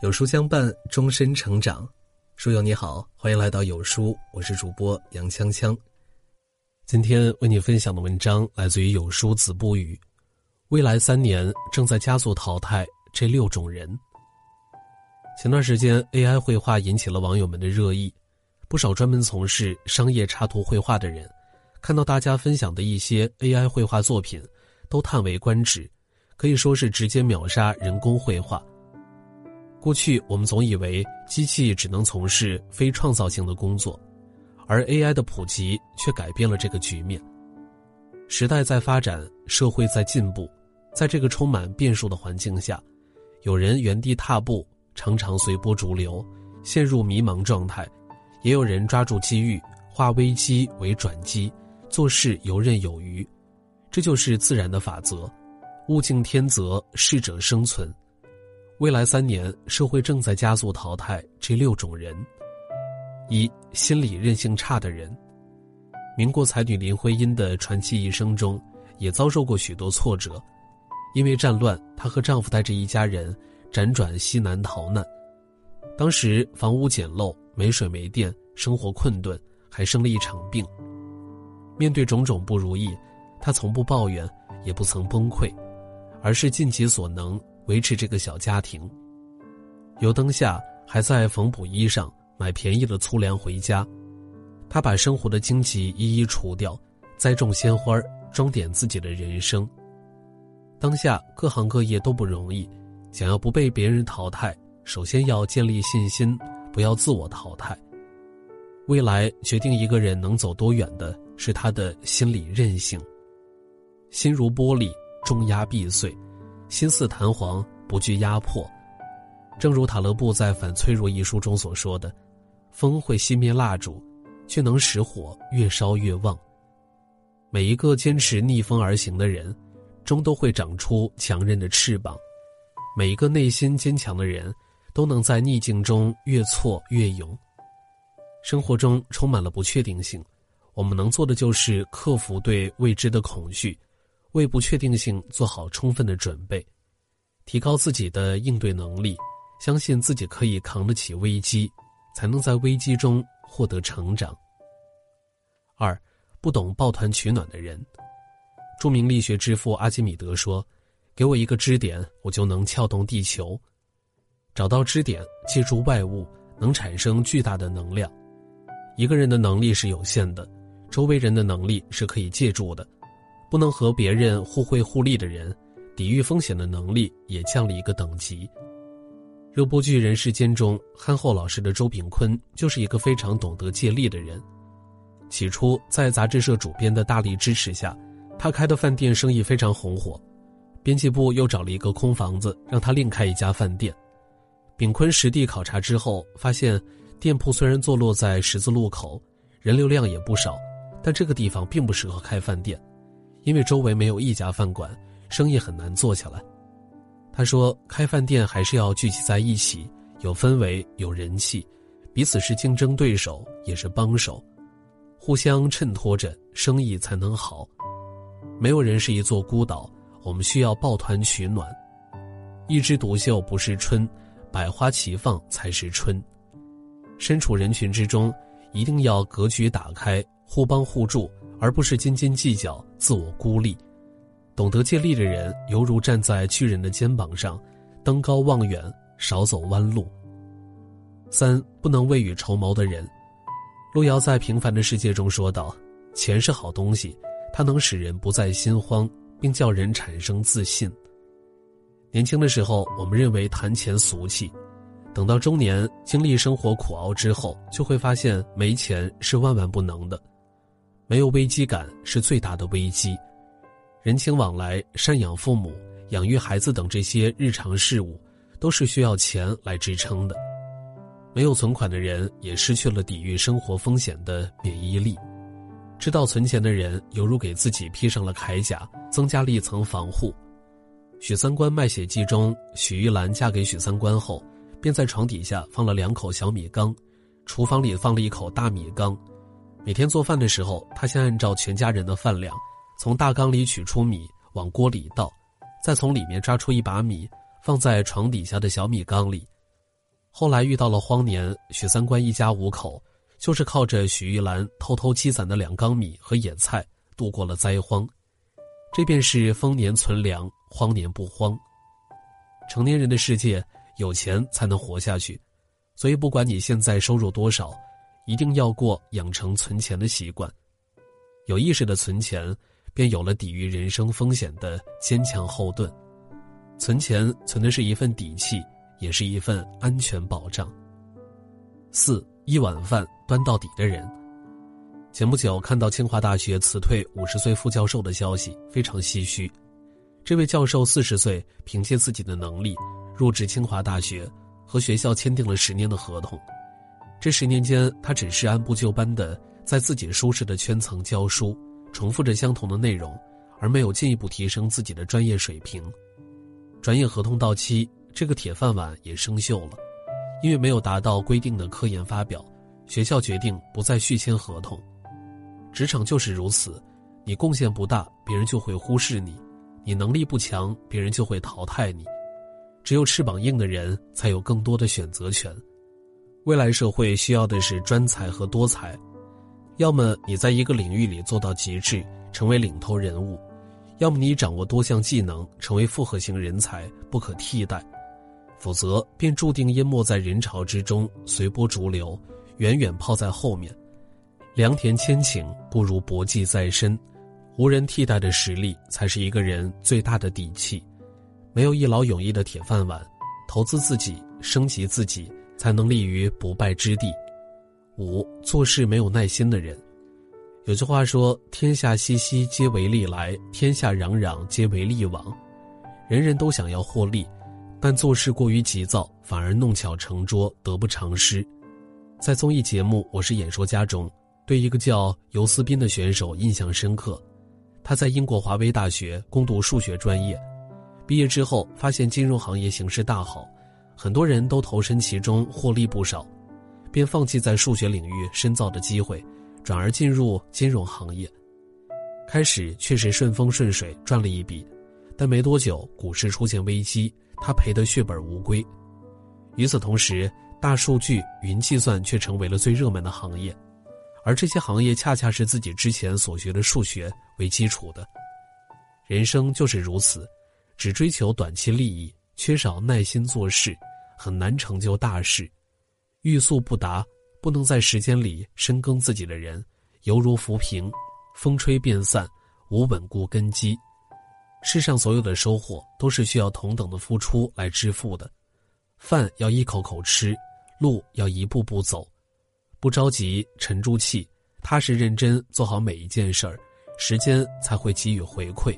有书相伴，终身成长。书友你好，欢迎来到有书，我是主播杨锵锵。今天为你分享的文章来自于有书子不语。未来三年正在加速淘汰这六种人。前段时间，AI 绘画引起了网友们的热议，不少专门从事商业插图绘画的人，看到大家分享的一些 AI 绘画作品，都叹为观止，可以说是直接秒杀人工绘画。过去我们总以为机器只能从事非创造性的工作，而 AI 的普及却改变了这个局面。时代在发展，社会在进步，在这个充满变数的环境下，有人原地踏步，常常随波逐流，陷入迷茫状态；也有人抓住机遇，化危机为转机，做事游刃有余。这就是自然的法则，物竞天择，适者生存。未来三年，社会正在加速淘汰这六种人：一、心理韧性差的人。民国才女林徽因的传奇一生中，也遭受过许多挫折。因为战乱，她和丈夫带着一家人辗转西南逃难。当时房屋简陋，没水没电，生活困顿，还生了一场病。面对种种不如意，她从不抱怨，也不曾崩溃，而是尽其所能。维持这个小家庭。油灯下还在缝补衣裳，买便宜的粗粮回家。他把生活的荆棘一一除掉，栽种鲜花，装点自己的人生。当下各行各业都不容易，想要不被别人淘汰，首先要建立信心，不要自我淘汰。未来决定一个人能走多远的是他的心理韧性。心如玻璃，重压必碎。心似弹簧，不惧压迫。正如塔勒布在《反脆弱》一书中所说的：“风会熄灭蜡烛，却能使火越烧越旺。”每一个坚持逆风而行的人，终都会长出强韧的翅膀；每一个内心坚强的人，都能在逆境中越挫越勇。生活中充满了不确定性，我们能做的就是克服对未知的恐惧。为不确定性做好充分的准备，提高自己的应对能力，相信自己可以扛得起危机，才能在危机中获得成长。二，不懂抱团取暖的人。著名力学之父阿基米德说：“给我一个支点，我就能撬动地球。找到支点，借助外物，能产生巨大的能量。一个人的能力是有限的，周围人的能力是可以借助的。”不能和别人互惠互利的人，抵御风险的能力也降了一个等级。热播剧《人世间》中，憨厚老实的周炳坤就是一个非常懂得借力的人。起初，在杂志社主编的大力支持下，他开的饭店生意非常红火。编辑部又找了一个空房子，让他另开一家饭店。炳坤实地考察之后，发现店铺虽然坐落在十字路口，人流量也不少，但这个地方并不适合开饭店。因为周围没有一家饭馆，生意很难做起来。他说：“开饭店还是要聚集在一起，有氛围，有人气，彼此是竞争对手，也是帮手，互相衬托着，生意才能好。没有人是一座孤岛，我们需要抱团取暖。一枝独秀不是春，百花齐放才是春。身处人群之中，一定要格局打开，互帮互助。”而不是斤斤计较、自我孤立，懂得借力的人，犹如站在巨人的肩膀上，登高望远，少走弯路。三不能未雨绸缪的人，路遥在《平凡的世界》中说道：“钱是好东西，它能使人不再心慌，并叫人产生自信。”年轻的时候，我们认为谈钱俗气，等到中年经历生活苦熬之后，就会发现没钱是万万不能的。没有危机感是最大的危机，人情往来、赡养父母、养育孩子等这些日常事务，都是需要钱来支撑的。没有存款的人也失去了抵御生活风险的免疫力。知道存钱的人，犹如给自己披上了铠甲，增加了一层防护。《许三观卖血记》中，许玉兰嫁给许三观后，便在床底下放了两口小米缸，厨房里放了一口大米缸。每天做饭的时候，他先按照全家人的饭量，从大缸里取出米往锅里倒，再从里面抓出一把米放在床底下的小米缸里。后来遇到了荒年，许三观一家五口就是靠着许玉兰偷偷积攒的两缸米和野菜度过了灾荒。这便是丰年存粮，荒年不荒。成年人的世界，有钱才能活下去，所以不管你现在收入多少，一定要过养成存钱的习惯。有意识的存钱，便有了抵御人生风险的坚强后盾。存钱存的是一份底气，也是一份安全保障。四一碗饭端到底的人。前不久看到清华大学辞退五十岁副教授的消息，非常唏嘘。这位教授四十岁，凭借自己的能力入职清华大学，和学校签订了十年的合同。这十年间，他只是按部就班的在自己舒适的圈层教书，重复着相同的内容，而没有进一步提升自己的专业水平。转眼合同到期，这个铁饭碗也生锈了，因为没有达到规定的科研发表，学校决定不再续签合同。职场就是如此，你贡献不大，别人就会忽视你；你能力不强，别人就会淘汰你。只有翅膀硬的人才有更多的选择权。未来社会需要的是专才和多才，要么你在一个领域里做到极致，成为领头人物；要么你掌握多项技能，成为复合型人才，不可替代。否则，便注定淹没在人潮之中，随波逐流，远远抛在后面。良田千顷不如薄技在身，无人替代的实力才是一个人最大的底气。没有一劳永逸的铁饭碗，投资自己，升级自己，才能立于不败之地。五做事没有耐心的人，有句话说：“天下熙熙，皆为利来；天下攘攘，皆为利往。”人人都想要获利，但做事过于急躁，反而弄巧成拙，得不偿失。在综艺节目《我是演说家》中。对一个叫尤斯宾的选手印象深刻，他在英国华威大学攻读数学专业，毕业之后发现金融行业形势大好，很多人都投身其中获利不少，便放弃在数学领域深造的机会，转而进入金融行业。开始确实顺风顺水赚了一笔，但没多久股市出现危机，他赔得血本无归。与此同时，大数据、云计算却成为了最热门的行业。而这些行业恰恰是自己之前所学的数学为基础的。人生就是如此，只追求短期利益，缺少耐心做事，很难成就大事。欲速不达，不能在时间里深耕自己的人，犹如浮萍，风吹便散，无稳固根基。世上所有的收获，都是需要同等的付出来支付的。饭要一口口吃，路要一步步走。不着急，沉住气，踏实认真做好每一件事儿，时间才会给予回馈。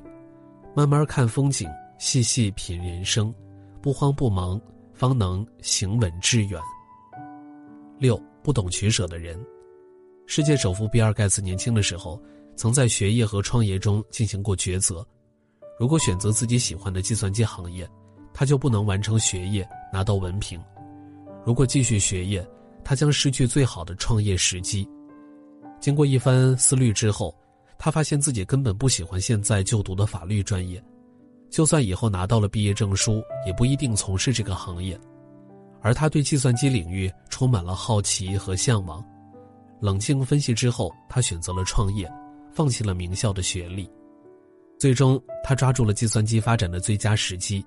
慢慢看风景，细细品人生，不慌不忙，方能行稳致远。六不懂取舍的人，世界首富比尔盖茨年轻的时候，曾在学业和创业中进行过抉择。如果选择自己喜欢的计算机行业，他就不能完成学业拿到文凭；如果继续学业，他将失去最好的创业时机。经过一番思虑之后，他发现自己根本不喜欢现在就读的法律专业，就算以后拿到了毕业证书，也不一定从事这个行业。而他对计算机领域充满了好奇和向往。冷静分析之后，他选择了创业，放弃了名校的学历。最终，他抓住了计算机发展的最佳时机，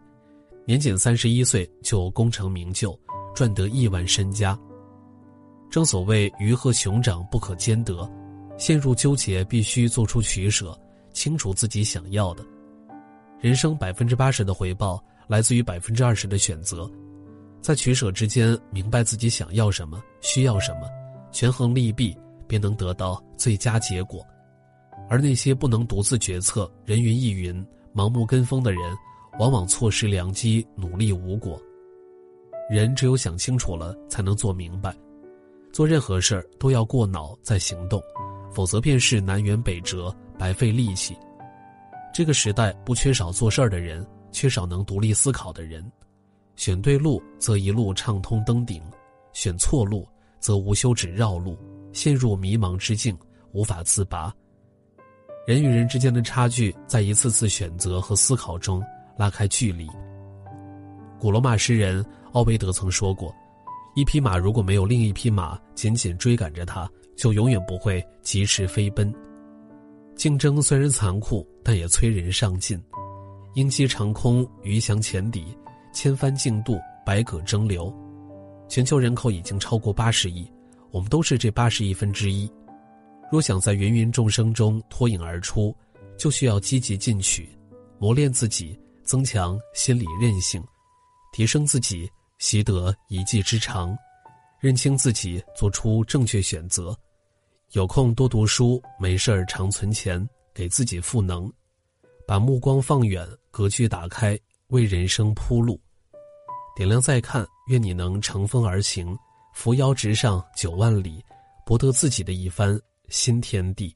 年仅三十一岁就功成名就，赚得亿万身家。正所谓鱼和熊掌不可兼得，陷入纠结必须做出取舍，清楚自己想要的。人生百分之八十的回报来自于百分之二十的选择，在取舍之间明白自己想要什么、需要什么，权衡利弊，便能得到最佳结果。而那些不能独自决策、人云亦云、盲目跟风的人，往往错失良机，努力无果。人只有想清楚了，才能做明白。做任何事儿都要过脑再行动，否则便是南辕北辙，白费力气。这个时代不缺少做事儿的人，缺少能独立思考的人。选对路，则一路畅通登顶；选错路，则无休止绕路，陷入迷茫之境，无法自拔。人与人之间的差距，在一次次选择和思考中拉开距离。古罗马诗人奥维德曾说过。一匹马如果没有另一匹马紧紧追赶着它，就永远不会及时飞奔。竞争虽然残酷，但也催人上进。鹰击长空，鱼翔浅底，千帆竞渡，百舸争流。全球人口已经超过八十亿，我们都是这八十亿分之一。若想在芸芸众生中脱颖而出，就需要积极进取，磨练自己，增强心理韧性，提升自己，习得一技之长，认清自己，做出正确选择。有空多读书，没事儿常存钱，给自己赋能，把目光放远，格局打开，为人生铺路。点亮再看，愿你能乘风而行，扶摇直上九万里，博得自己的一番新天地。